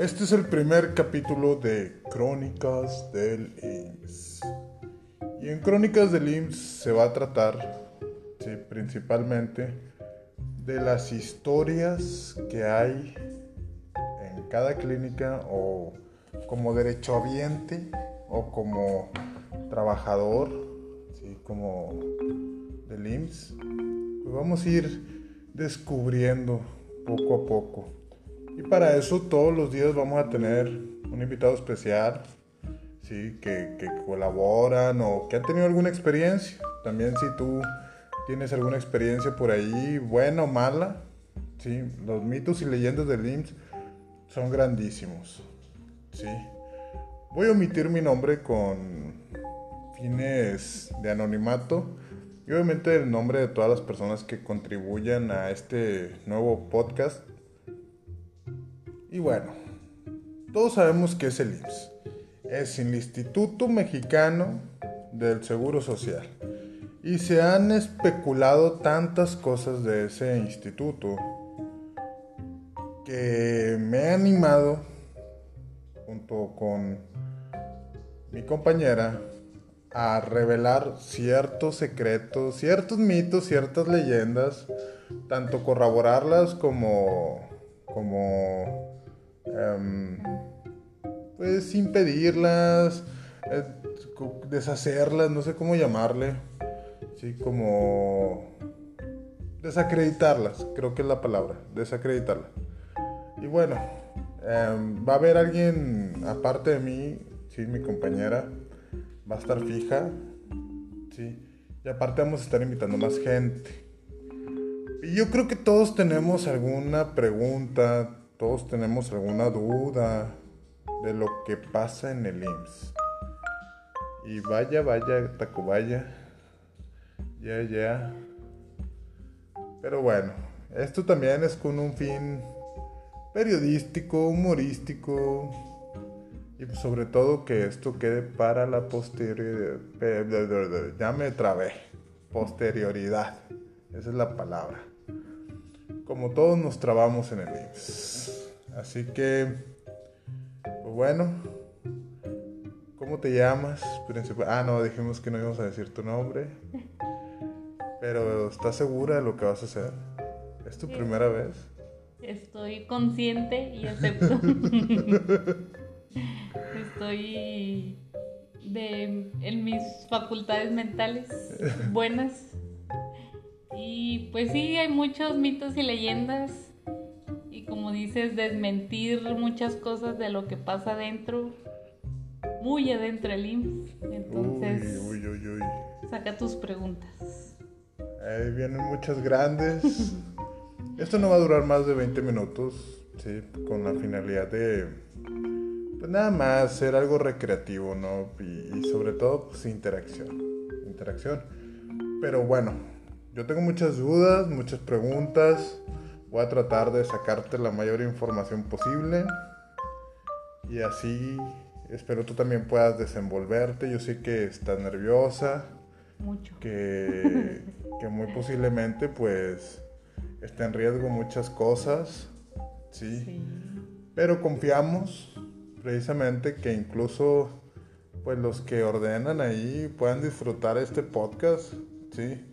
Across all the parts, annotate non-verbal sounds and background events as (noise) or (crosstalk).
Este es el primer capítulo de Crónicas del IMSS. Y en Crónicas del IMSS se va a tratar principalmente de las historias que hay en cada clínica o como derechohabiente o como trabajador, como del IMSS. Pues vamos a ir descubriendo poco a poco. Y para eso todos los días vamos a tener un invitado especial, ¿sí? que, colaboran o que han tenido alguna experiencia. También si tú tienes alguna experiencia por ahí, buena o mala, ¿sí? los mitos y leyendas del IMSS son grandísimos. ¿sí? Voy a omitir mi nombre con fines de anonimato y obviamente el nombre de todas las personas que contribuyan a este nuevo podcast. Y bueno, todos sabemos que es el IMSS. Es el Instituto Mexicano del Seguro Social. Y se han especulado tantas cosas de ese instituto que me he animado junto con mi compañera a revelar ciertos secretos, ciertos mitos, ciertas leyendas, tanto corroborarlas como, como, em, pues impedirlas, eh, deshacerlas, no sé cómo llamarle, sí, como desacreditarlas, creo que es la palabra, desacreditarlas. Y bueno, em, va a haber alguien aparte de mí, sí, mi compañera, va a estar fija, sí, y aparte vamos a estar invitando más gente. Y yo creo que todos tenemos alguna pregunta, todos tenemos alguna duda de lo que pasa en el IMSS. Y vaya, vaya, Tacubaya, ya, ya. Pero bueno, esto también es con un fin periodístico, humorístico y pues sobre todo que esto quede para la posterioridad. Ya me trabé. Posterioridad. Esa es la palabra. Como todos nos trabamos en el IMSS. Así que, pues bueno, ¿cómo te llamas? Ah, no, dijimos que no íbamos a decir tu nombre. Pero ¿estás segura de lo que vas a hacer? ¿Es tu primera vez? Estoy consciente y acepto. (laughs) Estoy de, en mis facultades mentales buenas. Y pues sí, hay muchos mitos y leyendas. Y como dices, desmentir muchas cosas de lo que pasa adentro. Muy adentro del IMSS. Entonces, uy, uy, uy, saca tus preguntas. Ahí vienen muchas grandes. Esto no va a durar más de 20 minutos, ¿sí? Con la finalidad de, pues nada más, ser algo recreativo, ¿no? Y, sobre todo, pues interacción. Interacción. Pero bueno, yo tengo muchas dudas, muchas preguntas. Voy a tratar de sacarte la mayor información posible. Y así espero tú también puedas desenvolverte. Yo sé que estás nerviosa. Mucho. Que, que muy posiblemente pues está en riesgo muchas cosas, ¿sí? Pero confiamos precisamente que incluso pues los que ordenan ahí puedan disfrutar este podcast, ¿sí?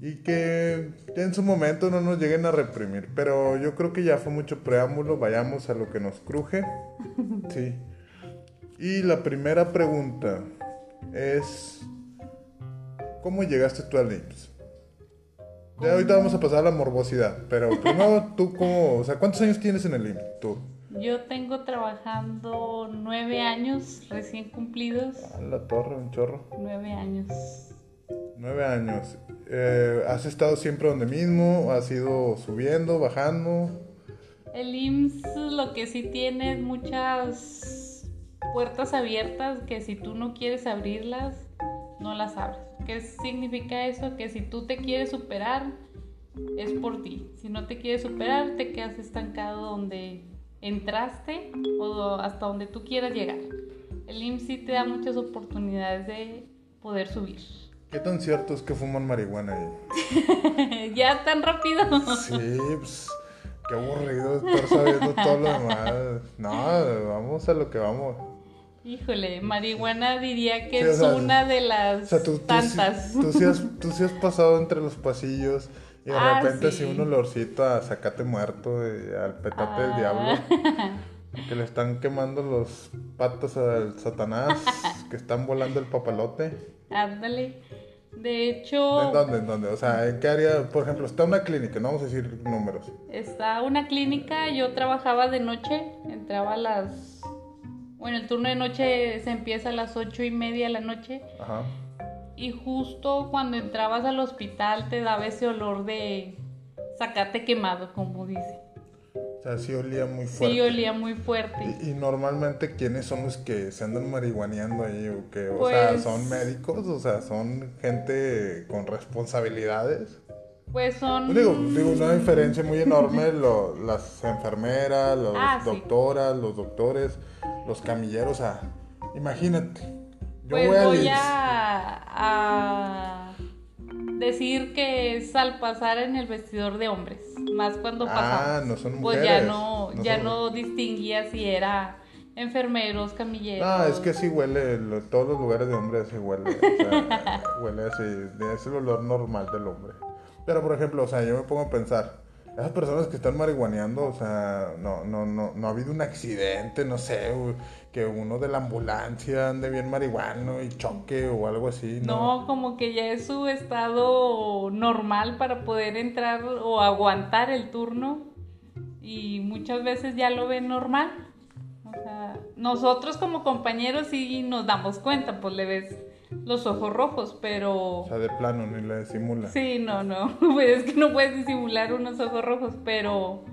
Y que en su momento no nos lleguen a reprimir. Pero yo creo que ya fue mucho preámbulo, vayamos a lo que nos cruje, (laughs) ¿sí? Y la primera pregunta es, ¿cómo llegaste tú al IMSS? Ya ahorita vamos a pasar a la morbosidad, pero (laughs) primero tú cómo, o sea, ¿cuántos años tienes en el IMSS tú? Yo tengo trabajando nueve años recién cumplidos. A la torre, un chorro. Nueve años. Nueve años. Eh, ¿Has estado siempre donde mismo? ¿Has ido subiendo, bajando? El IMSS lo que sí tiene es muchas puertas abiertas que si tú no quieres abrirlas, no las abres. ¿Qué significa eso? Que si tú te quieres superar, es por ti. Si no te quieres superar, te quedas estancado donde entraste o hasta donde tú quieras llegar. El IMSS sí te da muchas oportunidades de poder subir. ¿Qué tan cierto es que fuman marihuana ahí? (laughs) ya tan rápido. sí, pues, qué aburrido estar sabiendo todo lo demás. No, vamos a lo que vamos. Híjole, marihuana diría que es una de las tantas. Tú, sí has, tú sí has pasado entre los pasillos y de ah, repente así un olorcito a sacate muerto y al petate del diablo. Ah. (laughs) Que le están quemando los patos al Satanás, (laughs) que están volando el papalote. Ándale. De hecho... ¿En dónde? ¿En dónde? O sea, ¿en qué área? Por ejemplo, está una clínica, no vamos a decir números. Está una clínica, yo trabajaba de noche, entraba a las... Bueno, el turno de noche se empieza a las ocho y media de la noche. Ajá. Y justo cuando entrabas al hospital te daba ese olor de sacate quemado, como dice. O sea, sí olía muy fuerte. Sí olía muy fuerte. Y, normalmente, ¿quiénes son los que se andan marihuaneando ahí? ¿O, que, o sea, pues ¿son médicos? O sea, ¿son gente con responsabilidades? Pues son... Digo, digo una diferencia muy enorme, (laughs) lo, las enfermeras, las ah, doctoras, los doctores, los camilleros, o sea, imagínate. Yo pues voy, a, a decir que es al pasar en el vestidor de hombres más cuando ah, no son pues ya no, ya no distinguía si era enfermeros, camilleros. No, es que sí huele, todos los lugares de hombres se huele, o sea, (laughs) huele así, es el olor normal del hombre. Pero por ejemplo, o sea, yo me pongo a pensar, esas personas que están marihuaneando, o sea, no, no, no, no ha habido un accidente, no sé, que uno de la ambulancia ande bien marihuano y choque o algo así. No, no como que ya es su estado normal para poder entrar o aguantar el turno y muchas veces ya lo ven normal. O sea, nosotros como compañeros sí nos damos cuenta, pues le ves los ojos rojos, pero... O sea, de plano, ni la disimula. Sí, no, no. (laughs) Pues es que no puedes disimular unos ojos rojos, pero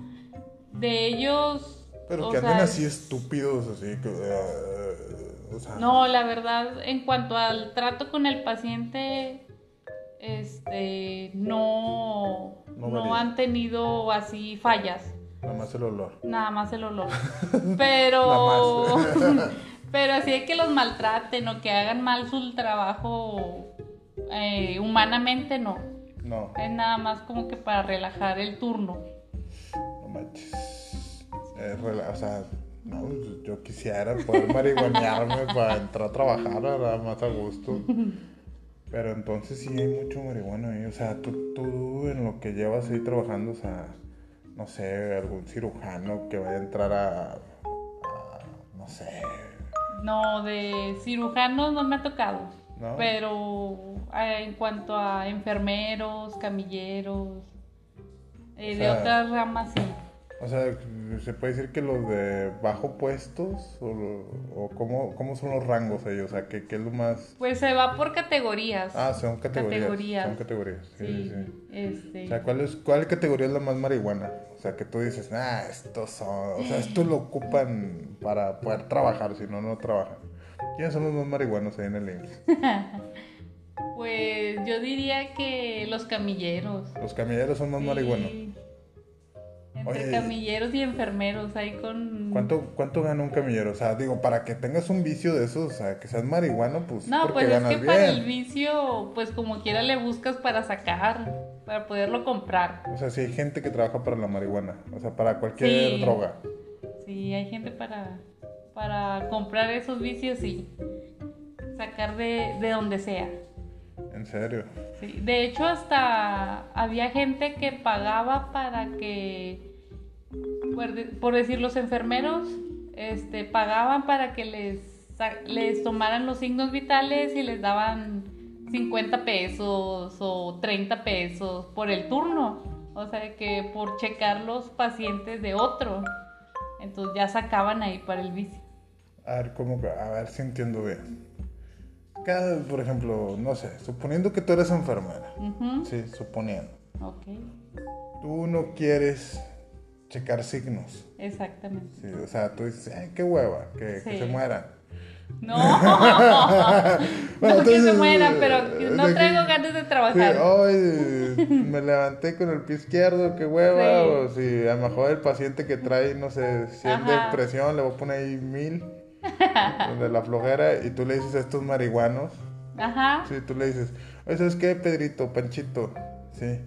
de ellos... Pero que anden así estúpidos, así que... Eh, o sea... No, la verdad, en cuanto al trato con el paciente, este, no, no, no han tenido así fallas. Nada más el olor. Nada más el olor. (laughs) Pero... (laughs) Pero así es que los maltraten o que hagan mal su trabajo eh, humanamente, no. No. Es nada más como que para relajar el turno. No manches. o sea, no, yo quisiera poder marihuanearme (laughs) para entrar a trabajar, nada más a gusto. Pero entonces sí hay mucho marihuana ahí. O sea, tú, tú en lo que llevas ahí trabajando, o sea, no sé, algún cirujano que vaya a entrar a no sé, no, de cirujanos no me ha tocado. Pero eh, en cuanto a enfermeros, camilleros, eh, de otras ramas sí. O sea, ¿se puede decir que los de bajo puestos? ¿O, o cómo, cómo, son los rangos ellos? O sea, ¿qué, ¿qué, es lo más...? Pues se va por categorías. Ah, son categorías. Son categorías. Sí, sí, sí. Este... O sea, ¿cuál, es, ¿cuál categoría es la más marihuana? O sea, que tú dices, ah, estos son... O sea, esto lo ocupan para poder trabajar, si no, no trabajan. ¿Quiénes son los más marihuanos ahí en el IMSS? (laughs) pues yo diría que los camilleros. Los camilleros son más marihuanos. Entre camilleros y enfermeros, ahí con... ¿Cuánto, ¿Cuánto gana un camillero? O sea, digo, para que tengas un vicio de esos, o sea, que seas marihuano, pues... No, pues es que para el vicio, pues como quiera le buscas para sacar, para poderlo comprar. O sea, si hay gente que trabaja para la marihuana, o sea, para cualquier droga. Sí, hay gente para, para comprar esos vicios y sacar de, de donde sea. ¿En serio? Sí, de hecho hasta había gente que pagaba para que, por, decir, los enfermeros este, pagaban para que les, les tomaran los signos vitales y les daban 50 pesos o 30 pesos por el turno. O sea, que por checar los pacientes de otro. Entonces ya sacaban ahí para el vicio. A ver, ¿cómo? A ver si entiendo bien por ejemplo, no sé, suponiendo que tú eres enfermera. Sí, suponiendo. Ok. Tú no quieres checar signos. Exactamente. Sí, o sea, tú dices, ay, qué hueva, que, se mueran. No, (laughs) (laughs) no que se mueran, pero no traigo ganas de trabajar. hoy me levanté con el pie izquierdo, qué hueva. O si a lo mejor el paciente que trae, no sé, si es depresión, le voy a poner ahí mil (laughs) de la flojera, y tú le dices a estos marihuanos. Ajá. Sí, tú le dices, ¿sabes qué, Pedrito, Panchito? Sí.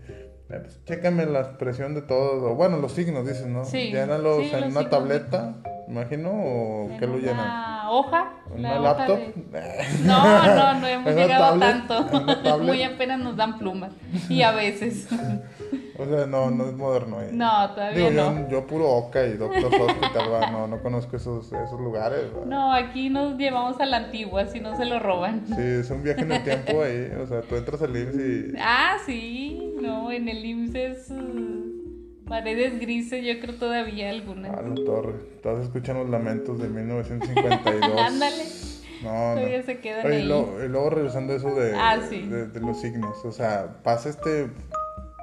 Eh, pues, chécame la expresión de todo, o bueno, los signos, dices, ¿no? Sí, Llénalos sí, en una signos. tableta, imagino, o En qué lo llenan. Una hoja. ¿En la una hoja laptop? de- (laughs) No, no, no hemos ¿En una llegado tablet? tanto. (laughs) Muy apenas nos dan plumas. Y a veces. (laughs) O sea, no, no es moderno. eh. No, todavía Digo, no. yo, yo puro Oca y Doctor Hospital, (laughs) va, no, no conozco esos, esos lugares. va. No, aquí nos llevamos a la antigua, si no se lo roban. Sí, es un viaje en el tiempo ahí, o sea, tú entras al IMSS y... Ah, sí, no, en el IMSS es uh, paredes grises, yo creo todavía algunas. A la torre, todos escuchan los lamentos de 1952. (laughs) Ándale. No, no. Todavía se quedan Oye, y ahí. luego, y luego regresando a eso de, Ah, sí. de, de los signos, o sea, pasa este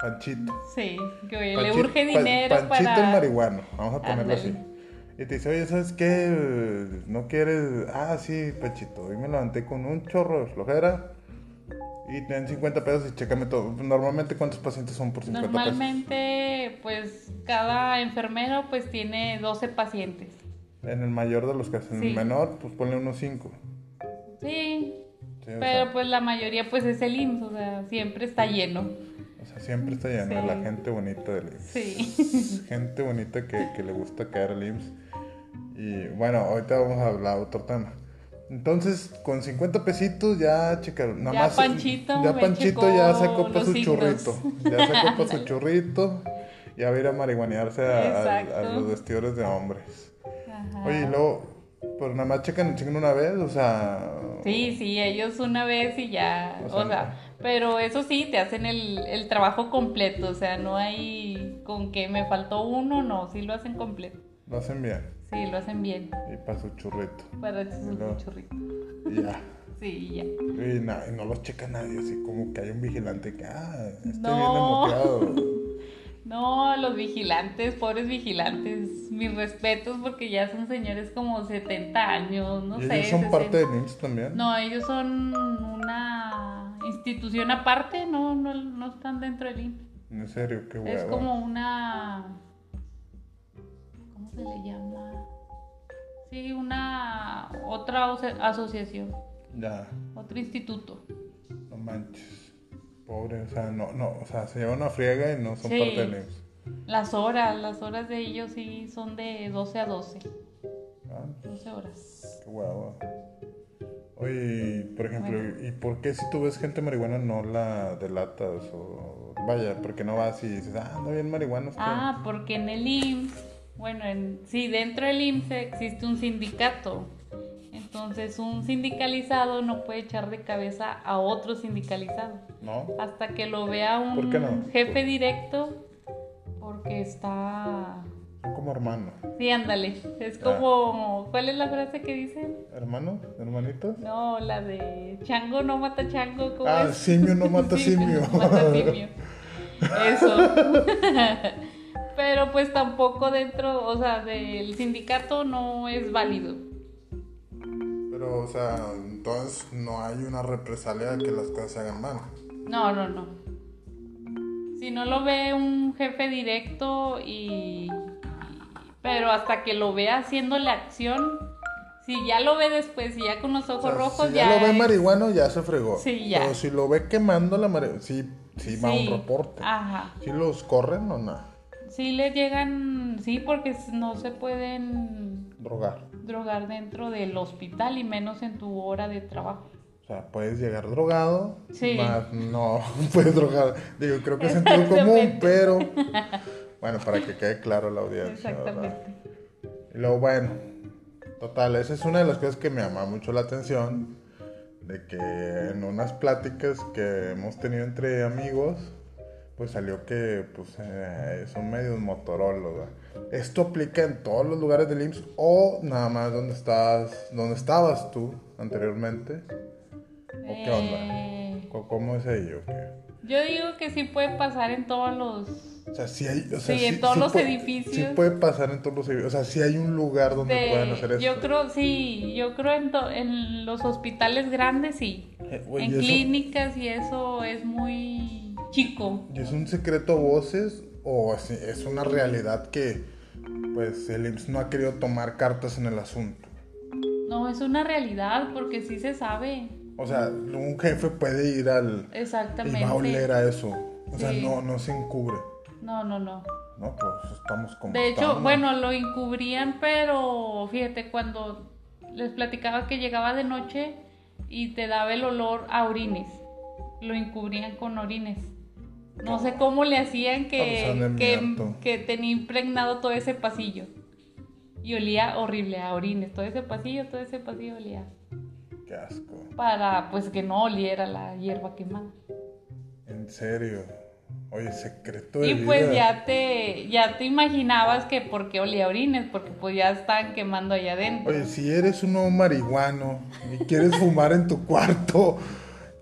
Panchito. Sí, que le Panchi- urge dinero Panchito para... el marihuano, vamos a ponerlo así. Y te dice, oye, ¿sabes qué? ¿No quieres? Ah, sí, Panchito. Hoy me levanté con un chorro de flojera y te dan 50 pesos y chécame todo. Normalmente, ¿cuántos pacientes son por 50 pesos? Normalmente, pues, cada enfermero, pues, tiene 12 pacientes. En el mayor de los casos, en Sí. el menor, pues ponle unos 5. Sí, pero sea, pues la mayoría, pues, es el IMSS, o sea, siempre está lleno. O sea, siempre está lleno de Sí. la gente bonita del IMSS. Sí. Gente bonita que, que le gusta caer al IMSS. Y bueno, ahorita vamos a hablar otro tema. Entonces, con 50 pesitos ya checaron. Nada Ya más, Panchito ya Panchito ya sacó para su signos. churrito. Ya sacó para su (laughs) churrito. Ya va a ir a marihuanearse a, a- los vestidores de hombres. Ajá. Oye, y luego, pues nada más checan el signo una vez, o sea. Sí, sí, ellos una vez y ya, O sea, o sea, pero eso sí, te hacen el, el trabajo completo, o sea, no hay con que me faltó uno, no, sí lo hacen completo, Lo hacen bien. sí, lo hacen bien, Y para su churrito. para su luego- churrito, Y ya. (laughs) sí, ya. Y, no los checa nadie, así como que hay un vigilante que, ah, este No. viene moteado. (laughs) No, los vigilantes, pobres vigilantes, mis respetos porque ya son señores como 70 años, no ¿Y sé. ellos son 60. parte del IMSS también? No, ellos son institución aparte, no, no, no están dentro del IMSS. En serio, qué hueva. Es como una. ¿Cómo se le llama? Sí, una. Otra aso- asociación, Ya, otro instituto. no manches. Pobre, o sea, no, no, o sea, se llevan una friega y no son Sí. parte del IMSS. Las horas, las horas de ellos sí son de 12 a 12. Ah, 12 horas. qué hueva. Oye, y, por ejemplo, ¿y por qué si tú ves gente marihuana no la delatas? O vaya, porque no vas y dices, ah, anda bien marihuana? Ah, porque en el IMSS, bueno, en, sí, dentro del IMSS existe un sindicato. Entonces, un sindicalizado no puede echar de cabeza a otro sindicalizado. ¿No? hasta que lo vea un jefe directo porque está Son como hermanos. sí ándale es Ah. como ¿cuál es la frase que dicen? ¿Hermanos? ¿Hermanitos? no la de chango no mata chango ¿cómo Ah, es? simio no (laughs) (laughs) mata simio. no mata simio eso (laughs) pero pues tampoco dentro o sea del sindicato no es válido Pero, o sea, entonces no hay una represalia de que las cosas se hagan mal. No, no, no. Si no lo ve un jefe directo y... Pero hasta que lo vea haciendo la acción, si ya lo ve después, si ya con los ojos O sea, rojos, si ya, lo ve es- marihuano, ya se fregó. Sí, ya. Pero si lo ve quemando la marihuana, sí, sí va Sí. un reporte. Ajá. ¿Sí los corren o no? Sí le llegan, sí, porque no se pueden Drogar. drogar dentro del hospital y menos en tu hora de trabajo. O sea, puedes llegar drogado, Sí. más no (laughs) puedes drogar. Digo, creo que es sentido común, pero (laughs) bueno, para que quede claro la audiencia. ¿verdad? Exactamente. Y luego, bueno, total, esa es una de las cosas que me llama mucho la atención, de que en unas pláticas que hemos tenido entre amigos, pues salió que pues eh, son medios Motorola. ¿verdad? ¿Esto aplica en todos los lugares del IMSS o nada más donde estás, donde estabas tú anteriormente? ¿O qué onda? ¿Cómo- ¿Cómo es ahí o qué? yo digo que sí puede pasar en todos los O sea, sí hay, o sea, Sí, en todos los puede- edificios. Sí puede pasar en todos los edificios. O sea, sí hay un lugar donde de- pueden hacer esto. yo creo sí yo creo en, to- en los hospitales grandes sí Eh, en y eso- clínicas y eso es muy chico ¿Y es un secreto a voces o es, es una realidad que pues el IMSS no ha querido tomar cartas en el asunto? no es una realidad porque sí se sabe O sea, un jefe puede ir al y exactamente va a oler a eso. O sea, Sí. no, no se encubre. No, no, no. No, pues estamos como. De hecho, estamos. bueno, lo encubrían, pero fíjate, cuando les platicaba que llegaba de noche y te daba el olor a orines, lo encubrían con orines. No sé cómo le hacían que, que, miarto. que tenía impregnado todo ese pasillo. Y olía horrible a orines. Todo ese pasillo, todo ese pasillo olía. Qué asco. Para pues que no oliera la hierba quemada. En serio. Oye, secreto de Y pues vida. ya te, ya te imaginabas que por qué olía orines, porque pues ya estaban quemando allá adentro. Oye, si eres un nuevo marihuano y quieres fumar en tu cuarto,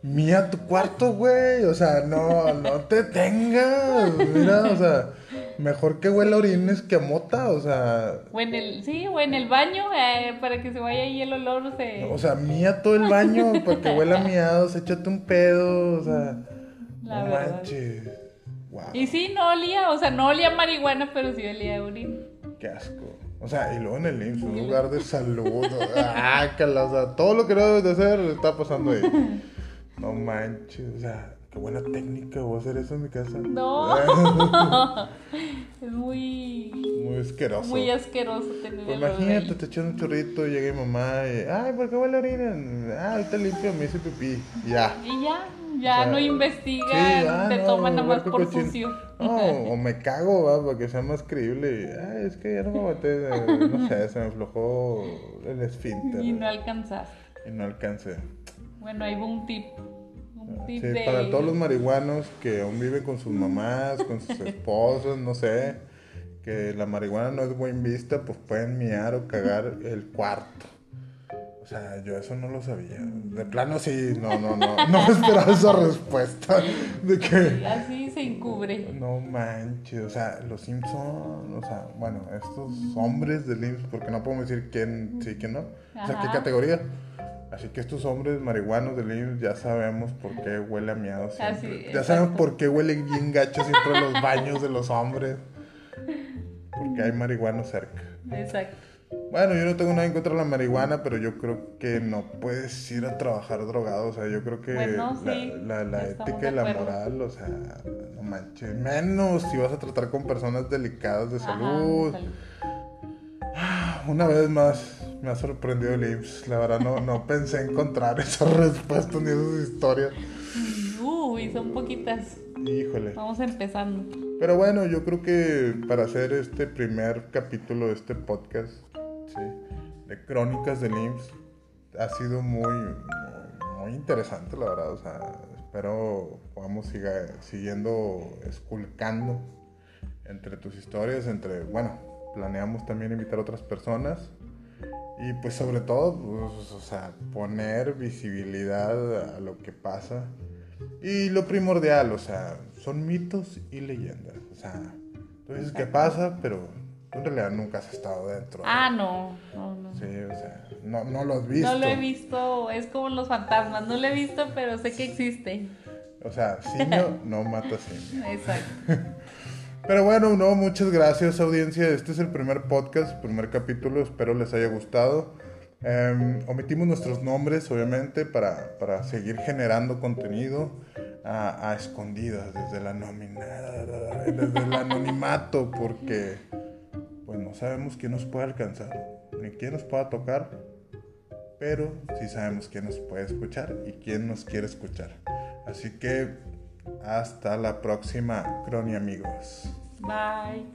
mía tu cuarto, güey. O sea, no, no te tengas. Mira, o sea, mejor que huela a orines que a mota. O sea, O en el, sí, o en el baño, eh, para que se vaya ahí el olor, se... o sea, mía todo el baño para que huela a miados, échate un pedo. O sea, La no verdad. manches. Wow. Y sí, no olía, o sea, no olía marihuana, pero sí olía a orina. Qué asco. O sea, y luego en el IMSS, un (laughs) lugar de salud. ah, cala, o sea, todo lo que no debes de hacer está pasando ahí. (laughs) No manches, o sea, qué buena técnica. Voy a hacer eso en mi casa. No. (laughs) Es muy, Muy asqueroso. muy asqueroso tener Pues imagínate, ahí. te echas un chorrito, llega mi mamá y, ay, ¿por qué huele a orina? Ah, ahorita limpio, me hice pipí. Ya. Y ya, ya O sea, no Sí, investigan, ah, te no, toman nada más por cochino. sucio. No, o me cago, va, para que sea más creíble. Ay, es que ya no me aguanté, eh, no sé, se me aflojó el esfínter. Y no alcanzaste. y no alcancé. Bueno, ahí va un tip. Sí, para todos los marihuanos que aún viven con sus mamás, con sus esposas, no sé, que la marihuana no es buen vista, pues pueden miar o cagar el cuarto. O sea, yo eso no lo sabía. De plano sí, no, no, no, no esperaba esa respuesta de que... Así se encubre. No manches, o sea, los Simpson, o sea, bueno, estos hombres del IMSS, porque no podemos decir quién sí, quién no, o sea, qué categoría. Así que estos hombres marihuanos del IMSS ya sabemos por qué huele a miado siempre. Así, ya saben por qué huele bien gacho siempre los baños de los hombres. Porque hay marihuana cerca. Exacto. Bueno, yo no tengo nada en contra de la marihuana, pero yo creo que no puedes ir a trabajar drogado. O sea, yo creo que Bueno, la, sí, la- la estamos ética y de la moral, o sea, no manches. Menos si vas a tratar con personas delicadas de salud. Una vez más me ha sorprendido el IMSS. La verdad, no, no pensé encontrar (laughs) esas respuestas ni esas historias. Uy, son poquitas. Híjole. Vamos empezando. Pero bueno, yo creo que para hacer este primer capítulo de este podcast, ¿sí? de Crónicas del IMSS, ha sido muy, muy, muy interesante, la verdad. O sea, espero podamos siga, siguiendo esculcando entre tus historias, entre, bueno, planeamos también invitar a otras personas. Y pues sobre todo, pues, o sea, poner visibilidad a lo que pasa. Y lo primordial, o sea, son mitos y leyendas. O sea, tú dices que pasa, pero tú en realidad nunca has estado dentro. Ah, no. No, no. Sí, o sea, no, no lo has visto. No lo he visto. Es como los fantasmas. No lo he visto, pero sé que existe. O sea, simio no mata simio. Exacto. (laughs) Pero bueno, no, muchas gracias audiencia. Este es el primer podcast, primer capítulo. Espero les haya gustado. Em, omitimos nuestros nombres, obviamente, para, para seguir generando contenido a, escondidas, desde la nominada, desde el anonimato, porque pues no sabemos quién nos puede alcanzar, ni quién nos pueda tocar, pero sí sabemos quién nos puede escuchar y quién nos quiere escuchar. Así que hasta la próxima, Crony amigos. Bye.